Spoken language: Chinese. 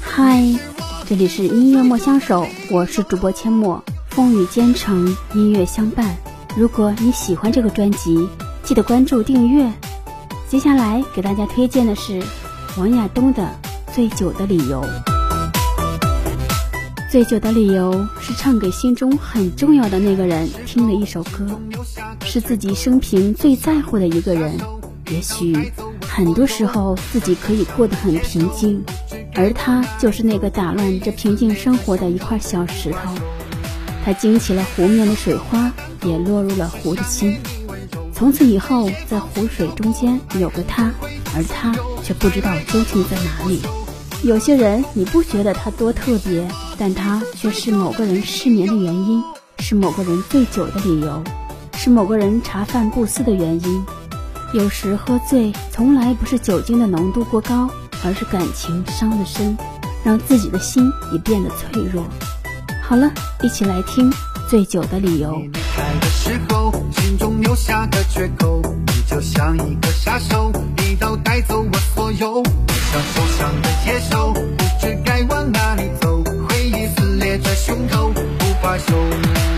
嗨，这里是音乐莫相守，我是主播阡陌，风雨兼程，音乐相伴。如果你喜欢这个专辑，记得关注订阅。接下来给大家推荐的是王亚东的《醉酒的理由》。醉酒的理由是唱给心中很重要的那个人听的一首歌，是自己生平最在乎的一个人。也许很多时候自己可以过得很平静，而他就是那个打乱这平静生活的一块小石头。他惊起了湖面的水花，也落入了湖的心。从此以后，在湖水中间有个他，而他却不知道究竟在哪里。有些人你不觉得他多特别，但他却是某个人失眠的原因，是某个人醉酒的理由，是某个人茶饭不思的原因。有时喝醉从来不是酒精的浓度过高，而是感情伤得深，让自己的心也变得脆弱。好了，一起来听《醉酒的理由》。离开的时候，心中留下个缺口，你就像一个杀手，一刀带走我所有，像受伤的野兽，不知该往哪里走，回忆撕裂着胸口，无法收。别还够。